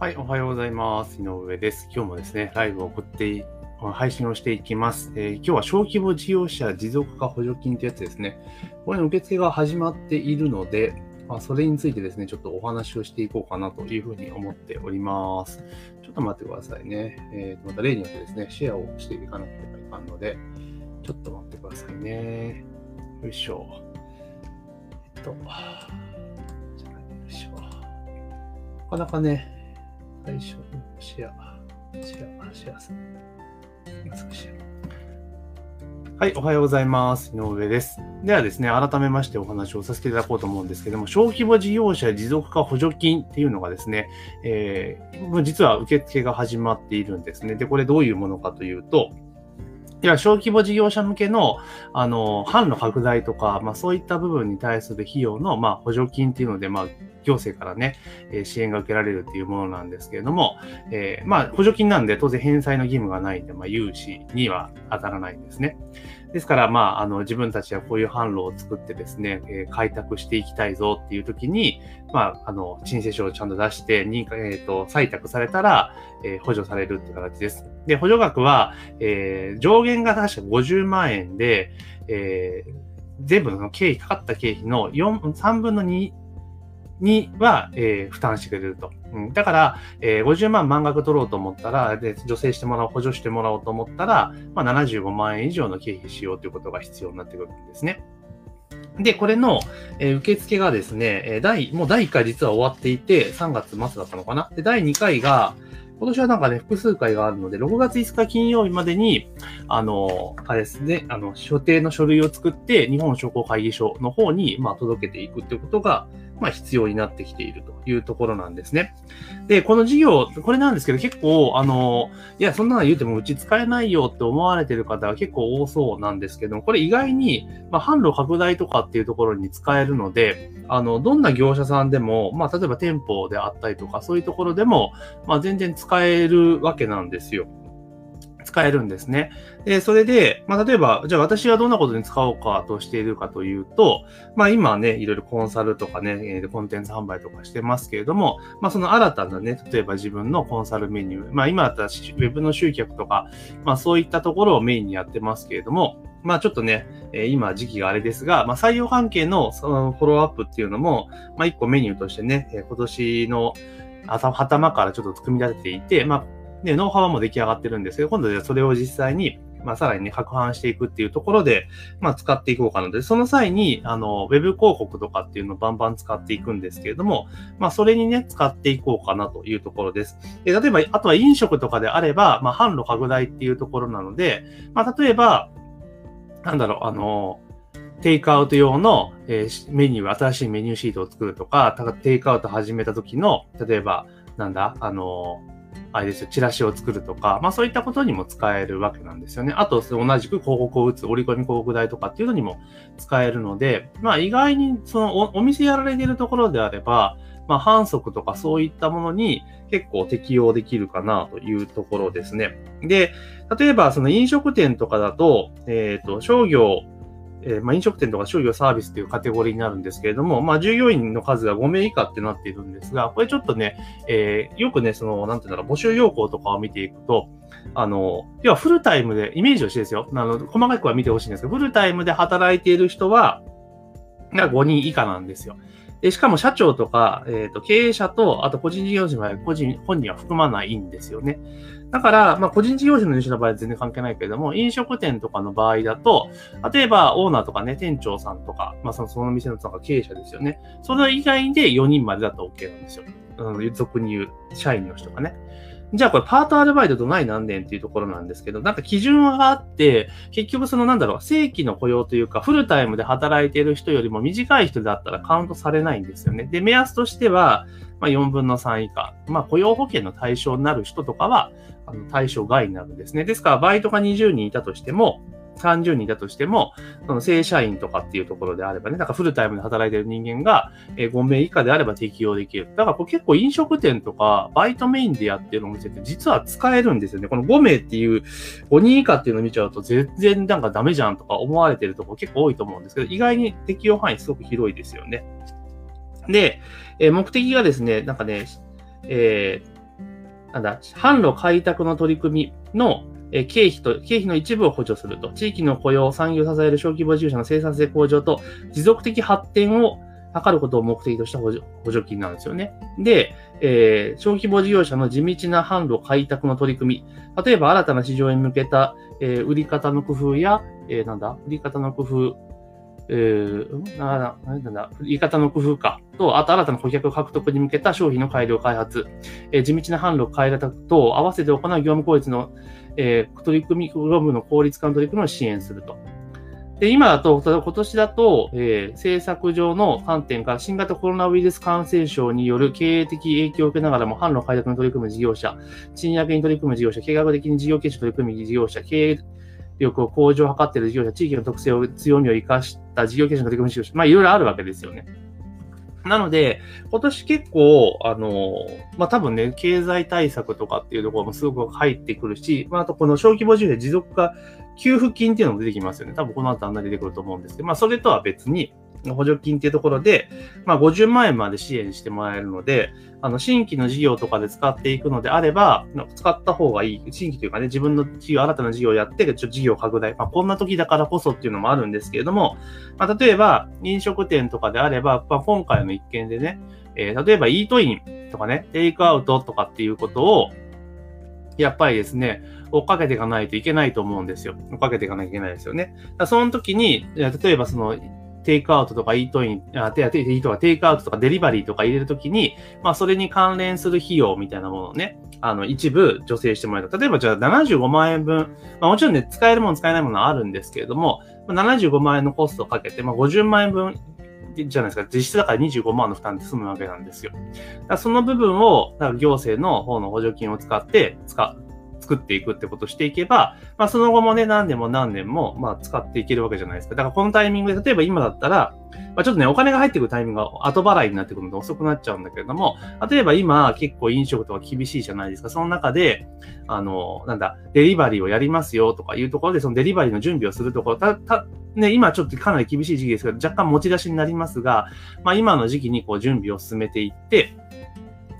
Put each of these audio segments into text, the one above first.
はい、おはようございます。井上です。今日もですね、ライブを送って、配信をしていきます。えー今日は小規模事業者持続化補助金というやつですね。これの受付が始まっているので、まあ、それについてですね、ちょっとお話をしていこうかなというふうに思っております。ちょっと待ってくださいね。えーとまた例によってですね、シェアをしていかなければいかんので、ちょっと待ってくださいね。よいしょ。えっと、じゃあよいしょ。なかなかね、最初シェア、シェア、シェアする。はい、おはようございます。井上です。ではですね、改めましてお話をさせていただこうと思うんですけども、小規模事業者持続化補助金っていうのがですね、えー実は受付が始まっているんですね。で、これどういうものかというと、いや、小規模事業者向けの、あの、販路拡大とか、まあそういった部分に対する費用の、まあ補助金っていうので、まあ行政からね、えー支援が受けられるっていうものなんですけれども、えーまあ補助金なんで当然返済の義務がないんで、まあ融資には当たらないんですね。ですから、まあ、あの、自分たちはこういう販路を作ってですね、えー開拓していきたいぞっていう時に、まあ、あの、申請書をちゃんと出して、認可、えっ、と、採択されたら、えー補助されるっていう形です。で、補助額は、えー上限が確か50万円で、えー全部の経費、かかった経費の4、3分の2には、えー負担してくれると。うん、だから、えー50万満額取ろうと思ったら、で、助成してもらおう、補助してもらおうと思ったら、まあ、75万円以上の経費しようということが必要になってくるんですね。で、これの、えー受付がですね、え第、もう第1回実は終わっていて、3月末だったのかな。で、第2回が、今年はなんかね、複数回があるので、6月5日金曜日までに、あの、あれですね、あの、所定の書類を作って、日本商工会議所の方に、まあ、届けていくっていうことが、まあ、必要になってきているというところなんですね。で、この事業、これなんですけど、結構、あの、いや、そんなの言うてもうち使えないよって思われてる方は結構多そうなんですけども、これ意外に、まあ、販路拡大とかっていうところに使えるので、あの、どんな業者さんでも、まあ、例えば店舗であったりとか、そういうところでも、まあ、全然使えるわけなんですよ。使えるんですね。で、それで、まあ、例えば、じゃあ私はどんなことに使おうかとしているかというと、まあ、今ね、いろいろコンサルとかね、コンテンツ販売とかしてますけれども、まあ、その新たなね、例えば自分のコンサルメニュー、まあ、今だったらウェブの集客とか、まあ、そういったところをメインにやってますけれども、まあ、ちょっとね、え今時期があれですが、まあ、採用関係のそのフォローアップっていうのも、まあ、一個メニューとしてね、今年の頭頭からちょっと組み立てていて、まあ、ね、ノウハウも出来上がってるんですけど、今度はそれを実際に、まあ、さらにね、拡販していくっていうところで、まあ、使っていこうかなので、その際に、あの、ウェブ広告とかっていうのをバンバン使っていくんですけれども、まあ、それにね、使っていこうかなというところです。で例えば、あとは飲食とかであれば、まあ、販路拡大っていうところなので、まあ、例えば、なんだろう、あの、テイクアウト用の、えーメニュー、新しいメニューシートを作るとか、たテイクアウト始めた時の、例えば、なんだ、あの、あれですよ、チラシを作るとか、まあそういったことにも使えるわけなんですよね。あと、同じく広告を打つ、折り込み広告代とかっていうのにも使えるので、まあ意外に、そのお、店やられてるところであれば、まあ反則とかそういったものに結構適用できるかなというところですね。で、例えばその飲食店とかだと、えっ、と、商業、えーまあ、飲食店とか商業サービスというカテゴリーになるんですけれども、まあ、従業員の数が5名以下ってなっているんですが、これちょっとね、えーよくね、その、なんていうんだろう、募集要項とかを見ていくと、あの、要はフルタイムで、イメージをしてですよ。あの、細かくは見てほしいんですけど、フルタイムで働いている人は、5人以下なんですよ。で、しかも社長とか、えっ、と、経営者と、あと個人事業者は個人、本人は含まないんですよね。だから、まあ、個人事業主の入手の場合は全然関係ないけれども、飲食店とかの場合だと、例えば、オーナーとかね、店長さんとか、まあ、その、その店のとか経営者ですよね。それ以外で4人までだと OK なんですよ。うん、俗に言う、社員の人がね。じゃあこれパートアルバイトどないなんねんっていうところなんですけど、なんか基準があって、結局そのなんだろう、正規の雇用というか、フルタイムで働いている人よりも短い人だったらカウントされないんですよね。で、目安としては、まあ4分の3以下。まあ雇用保険の対象になる人とかは、あの対象外になるんですね。ですから、バイトが20人いたとしても、30人だとしても、その正社員とかっていうところであればね、なんかフルタイムで働いてる人間がえ5名以下であれば適用できる。だからこれ結構飲食店とか、バイトメインでやってるお店って実は使えるんですよね。この5名っていう、5人以下っていうのを見ちゃうと全然なんかダメじゃんとか思われてるとこ結構多いと思うんですけど、意外に適用範囲すごく広いですよね。で、え目的がですね、なんかね、えーなんだ、販路開拓の取り組みのえ経費と、経費の一部を補助すると。地域の雇用、産業を支える小規模事業者の生産性向上と持続的発展を図ることを目的とした補助補助金なんですよね。で、えー、小規模事業者の地道な販路開拓の取り組み。例えば新たな市場に向けた、えー、売り方の工夫や、えー、なんだ、売り方の工夫、えー、ななんだ、売り方の工夫か。と、あと新たな顧客獲得に向けた商品の改良開発、えー、地道な販路開拓と合わせて行う業務効率の、えー、取り組み、業務の効率化の取り組みを支援すると。で、今だと、今年だと、えー、政策上の観点から新型コロナウイルス感染症による経営的影響を受けながらも、販路開拓に取り組む事業者、賃上げに取り組む事業者、計画的に事業形成取り組む事業者、経営力を向上を図っている事業者、地域の特性を強みを生かした事業形成の取り組み事業者、まあいろいろあるわけですよね。なので、今年結構、あの、まあ、多分ね、経済対策とかっていうところもすごく入ってくるし、まあ、あとこの小規模事業で持続化給付金っていうのも出てきますよね。多分この後あんな出てくると思うんですけど、まあそれとは別に、の補助金っていうところで、まあ50万円まで支援してもらえるので、あの、新規の事業とかで使っていくのであれば、使った方がいい。新規というかね、自分の事業、新たな事業をやって、ちょっと事業拡大。まあこんな時だからこそっていうのもあるんですけれども、まあ例えば、飲食店とかであれば、まあ今回の一件でね、えー、例えばイートインとかね、テイクアウトとかっていうことを、やっぱりですね、追っかけていかないといけないと思うんですよ。追っかけていかなきゃいけないですよね。その時に、例えばその、テイクアウトとかイートイン、あ、テイトとかテイクアウトとかデリバリーとか入れるときに、まあそれに関連する費用みたいなものをね、あの、一部助成してもらえた。例えばじゃあ75万円分、まあもちろんね、使えるもの使えないものはあるんですけれども、75万円のコストをかけて、まあ50万円分じゃないですか。実質だから25万の負担で済むわけなんですよ。だその部分を、だから行政の方の補助金を使って、使う、作っていくってことをしていけば、まあその後もね、何年も何年も、まあ使っていけるわけじゃないですか。だからこのタイミングで、例えば今だったら、まあちょっとね、お金が入ってくるタイミングが後払いになってくるので遅くなっちゃうんだけれども、例えば今結構飲食とか厳しいじゃないですか。その中で、あの、なんだ、デリバリーをやりますよとかいうところで、そのデリバリーの準備をするところ、た、た、ね、今ちょっとかなり厳しい時期ですけど、若干持ち出しになりますが、まあ今の時期にこう準備を進めていって、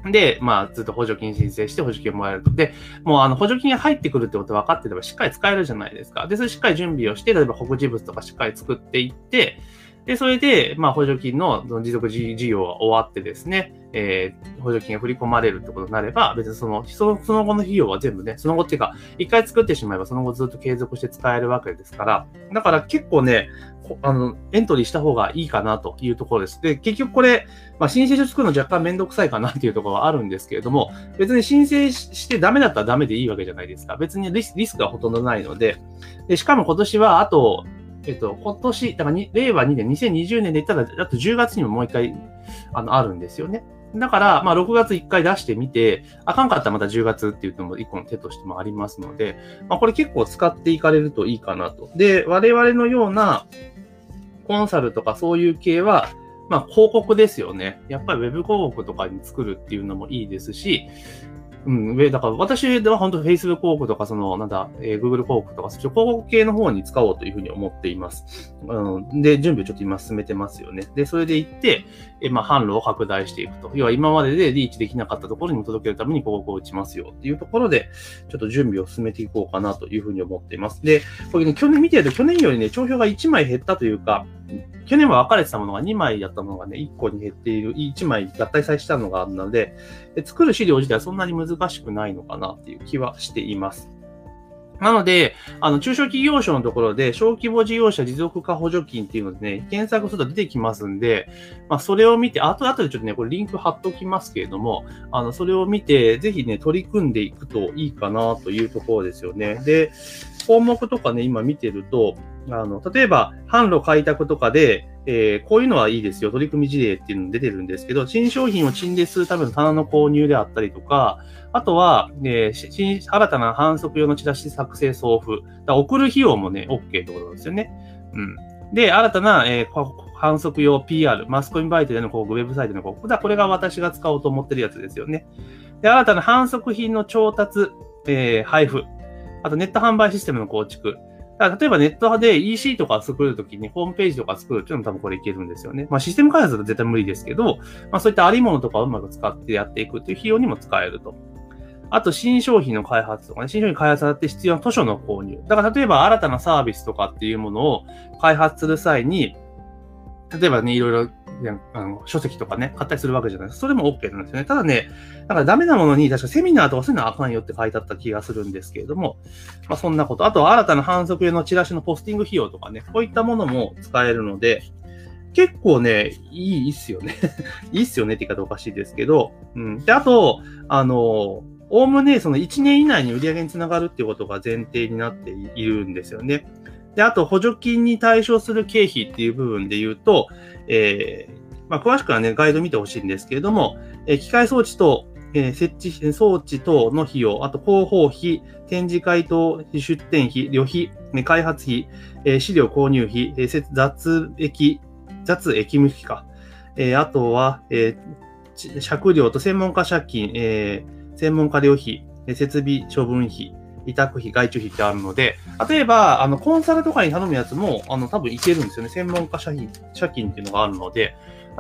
で、まあ、ずっと補助金申請して補助金もらえると。で、もうあの補助金が入ってくるってこと分かってればしっかり使えるじゃないですか。で、それしっかり準備をして、例えば告示物とかしっかり作っていって、で、それで、まあ、補助金の持続事業が終わってですね、えー、補助金が振り込まれるってことになれば、別にその、そのその後の費用は全部ね、その後っていうか、一回作ってしまえばその後ずっと継続して使えるわけですから、だから結構ね、あの、エントリーした方がいいかなというところです。で、結局これ、まあ、申請書作るの若干めんどくさいかなっていうところはあるんですけれども、別に申請してダメだったらダメでいいわけじゃないですか。別にリスリスクはほとんどないので、でしかも今年はあと、えっと、今年、だから令和2年、2020年で言ったら、あと10月にももう一回、あの、あるんですよね。だから、まあ、6月1回出してみて、あかんかったらまた10月っていうのも一個の手としてもありますので、まあ、これ結構使っていかれるといいかなと。で、我々のような、コンサルとかそういう系は、まあ、広告ですよね。やっぱり Web 広告とかに作るっていうのもいいですし、うん、だから私では本当 Facebook 広告とか、その、なんだ、えー、Google 広告とか、広告系の方に使おうというふうに思っています。うん、で、準備をちょっと今進めてますよね。で、それで行って、えー、まあ、販路を拡大していくと。要は今まででリーチできなかったところに届けるために広告を打ちますよっていうところで、ちょっと準備を進めていこうかなというふうに思っています。で、これね、去年見てると去年よりね、帳票が1枚減ったというか、去年は分かれてたものが2枚だったものがね、1個に減っている、1枚合体されしたのがあるので、作る資料自体はそんなに難しくないのかなっていう気はしています。なので、あの、中小企業省のところで、小規模事業者持続化補助金っていうのでね、検索すると出てきますんで、まあ、それを見て、あと、後でちょっとね、これリンク貼っときますけれども、あの、それを見て、ぜひね、取り組んでいくといいかなというところですよね。で、項目とかね、今見てると、あの、例えば、販路開拓とかで、えー、こういうのはいいですよ。取り組み事例っていうの出てるんですけど、新商品を陳列するための棚の購入であったりとか、あとは、えー、新新たな反則用のチラシ作成送付。だ送る費用もね、OK ってことなんですよね。うん。で、新たな、えー、反則用 PR、マスコミバイトでの広告、ウェブサイトの広告。だこれが私が使おうと思ってるやつですよね。で、新たな反則品の調達、えー、配布。あとネット販売システムの構築。だから例えばネットで EC とか作るときにホームページとか作るっていうのも多分これいけるんですよね。まあシステム開発だと絶対無理ですけど、まあそういったありものとかをうまく使ってやっていくっていう費用にも使えると。あと新商品の開発とかね、新商品開発だって必要な図書の購入。だから例えば新たなサービスとかっていうものを開発する際に、例えばね、いろいろあの書籍とかね、買ったりするわけじゃないですか。それも OK なんですよね。ただね、だからダメなものに、確かセミナーとかそういうのはあかんよって書いてあった気がするんですけれども、まあそんなこと。あとは新たな反則用のチラシのポスティング費用とかね、こういったものも使えるので、結構ね、いいっすよね。いいっすよねって言い方おかしいですけど、うん。で、あと、あの、おおむねその1年以内に売り上げにつながるっていうことが前提になっているんですよね。で、あと補助金に対象する経費っていう部分で言うと、えー、まあ、詳しくはね、ガイド見てほしいんですけれども、えー、機械装置と、えー、設置装置等の費用、あと広報費、展示会等出展費、旅費、開発費、えー、資料購入費、えー、雑益、雑益務費か。えー、あとは、えー、借料と専門家借金、えー、専門家料費、設備処分費、委託費、外注費ってあるので、例えば、あの、コンサルとかに頼むやつも、あの、多分いけるんですよね。専門家借金、借金っていうのがあるので、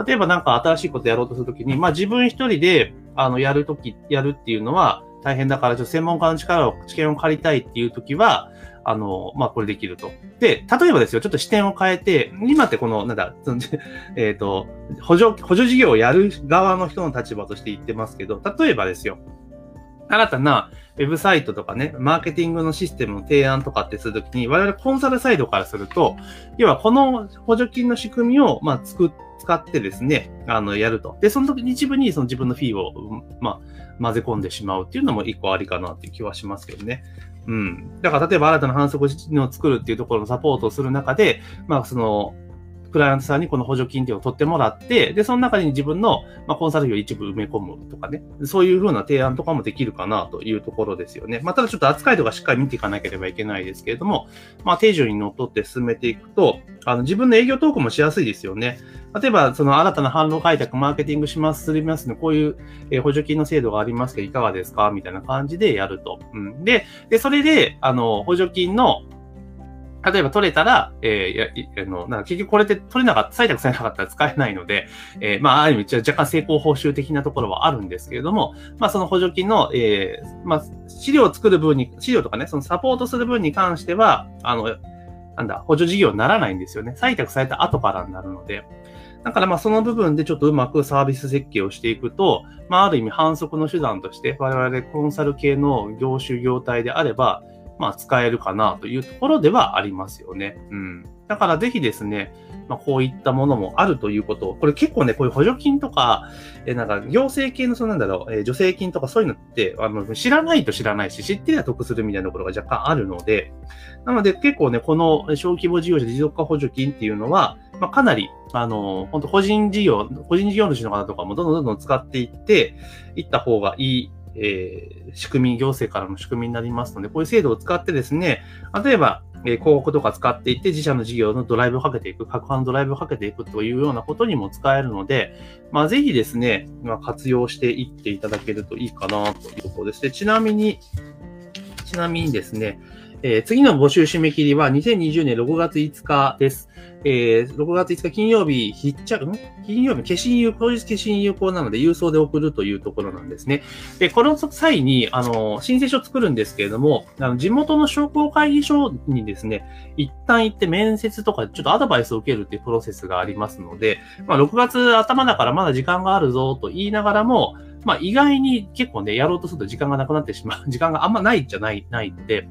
例えばなんか新しいことやろうとするときに、まあ自分一人で、あの、やるとき、やるっていうのは大変だから、ちょっと専門家の力を、知見を借りたいっていうときは、あの、まあ、これできると。で、例えばですよ、ちょっと視点を変えて、今ってこの、なんだ、えっ、ー、と、補助、補助事業をやる側の人の立場として言ってますけど、例えばですよ、新たなウェブサイトとかね、マーケティングのシステムの提案とかってするときに、我々コンサルサイドからすると、要はこの補助金の仕組みを、まあ、作っ使ってですね、あの、やると。で、その時に一部にその自分のフィーを、まあ、混ぜ込んでしまうっていうのも一個ありかなっていう気はしますけどね。うん。だから例えば新たな反則を作るっていうところのサポートをする中で、まあ、その、クライアントさんにこの補助金っていうのを取ってもらって、で、その中に自分の、まあ、コンサル費を一部埋め込むとかね、そういうふうな提案とかもできるかなというところですよね。まあ、ただちょっと扱いとかしっかり見ていかなければいけないですけれども、まあ、定常にのっとって進めていくと、あの、自分の営業投稿もしやすいですよね。例えば、その新たな販路開拓、マーケティングします、すりますね、こういう、補助金の制度がありますけど、いかがですか？みたいな感じでやると。うん。で、で、それで、あの、補助金の、例えば取れたら、えー、や、あの、なんか結局これって取れなかった、採択されなかったら使えないので、えー、まあ、ある意味、若干成功報酬的なところはあるんですけれども、まあ、その補助金の、えー、まあ、資料を作る分に、資料とかね、そのサポートする分に関しては、あの、なんだ、補助事業にならないんですよね。採択された後からになるので。だからまあその部分でちょっとうまくサービス設計をしていくと、まあある意味反則の手段として我々コンサル系の業種業態であれば、まあ、使えるかなというところではありますよね。うん。だからぜひですね、まあ、こういったものもあるということこれ結構ね、こういう補助金とか、えなんか行政系のそのなんだろう、え助成金とかそういうのって、あの、知らないと知らないし、知ってりゃ得するみたいなところが若干あるので、なので結構ね、この小規模事業者持続化補助金っていうのは、まあ、かなり、あの、本当個人事業、個人事業主の方とかもどんどんどんどん使っていって、いった方がいいえー、仕組み、行政からの仕組みになりますので、こういう制度を使ってですね、例えば、えー、広告とか使っていって、自社の事業のドライブをかけていく、各班ドライブをかけていくというようなことにも使えるので、まあ、ぜひですね、まあ、活用していっていただけるといいかなということですね。ちなみに、ちなみにですね、えー、次の募集締め切りは2020年6月5日です。えー、6月5日金曜日、必着、ん？金曜日、消印有効、当日消印有効なので、郵送で送るというところなんですね。で、この際に、あの、申請書を作るんですけれども、あの、地元の商工会議所にですね、一旦行って面接とか、ちょっとアドバイスを受けるっていうプロセスがありますので、まあ、6月頭だからまだ時間があるぞと言いながらも、まあ意外に結構ね、やろうとすると時間がなくなってしまう。時間があんまないじゃない、ないんで。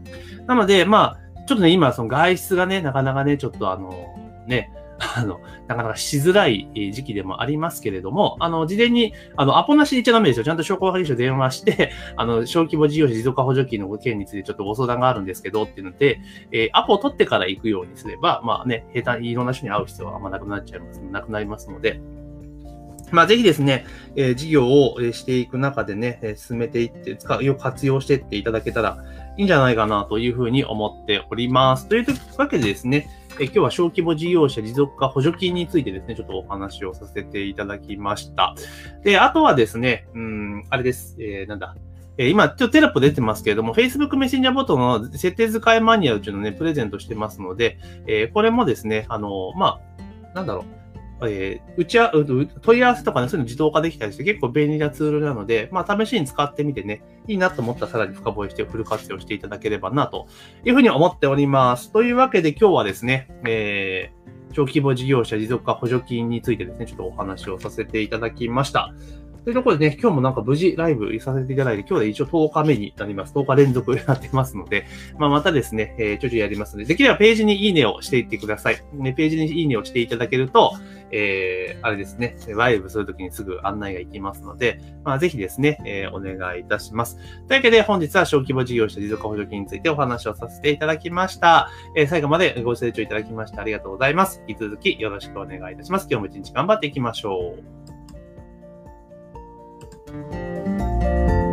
なので、まあ、ちょっとね、今、その外出がね、なかなかね、ちょっとあの、ね、あの、なかなかしづらい時期でもありますけれども、あの、事前に、あの、アポなしで言っちゃダメですよ。ちゃんと商工会議所電話して、あの、小規模事業者持続化補助金の件についてちょっとご相談があるんですけど、っていうので、えー、アポを取ってから行くようにすれば、まあね、下手にいろんな人に会う必要はあんまなくなっちゃいます、なくなりますので、まあ、ぜひですね、えー、事業をしていく中でね、進めていって、使う、活用していっていただけたらいいんじゃないかなというふうに思っております。というわけでですね、え今日は小規模事業者持続化補助金についてですね、ちょっとお話をさせていただきました。で、あとはですね、うん、あれです、えー、なんだ、え今、ちょっとテラップ出てますけれども、Facebook メッセンジャーボットの設定使いマニュアルというのをね、プレゼントしてますので、えー、これもですね、あの、まあ、なんだろう、えー、うちは、問い合わせとかね、そういうの自動化できたりして結構便利なツールなので、まあ、試しに使ってみてね、いいなと思ったらさらに深掘りしてフル活用していただければな、というふうに思っております。というわけで今日はですね、えー、小規模事業者持続化補助金についてですね、ちょっとお話をさせていただきました。というところでね、今日もなんか無事ライブさせていただいて、今日で一応10日目になります。10日連続やってますので、まあ、またですね、えー、ちょちょやりますので、できればページにいいねをしていってください。ね、ページにいいねをしていただけると、えー、あれですね、ライブするときにすぐ案内が行きますので、まあ、ぜひですね、えー、お願いいたします。というわけで、本日は小規模事業者持続化補助金についてお話をさせていただきました。えー、最後までご清聴いただきましてありがとうございます。引き続きよろしくお願いいたします。今日も一日頑張っていきましょう。Bye.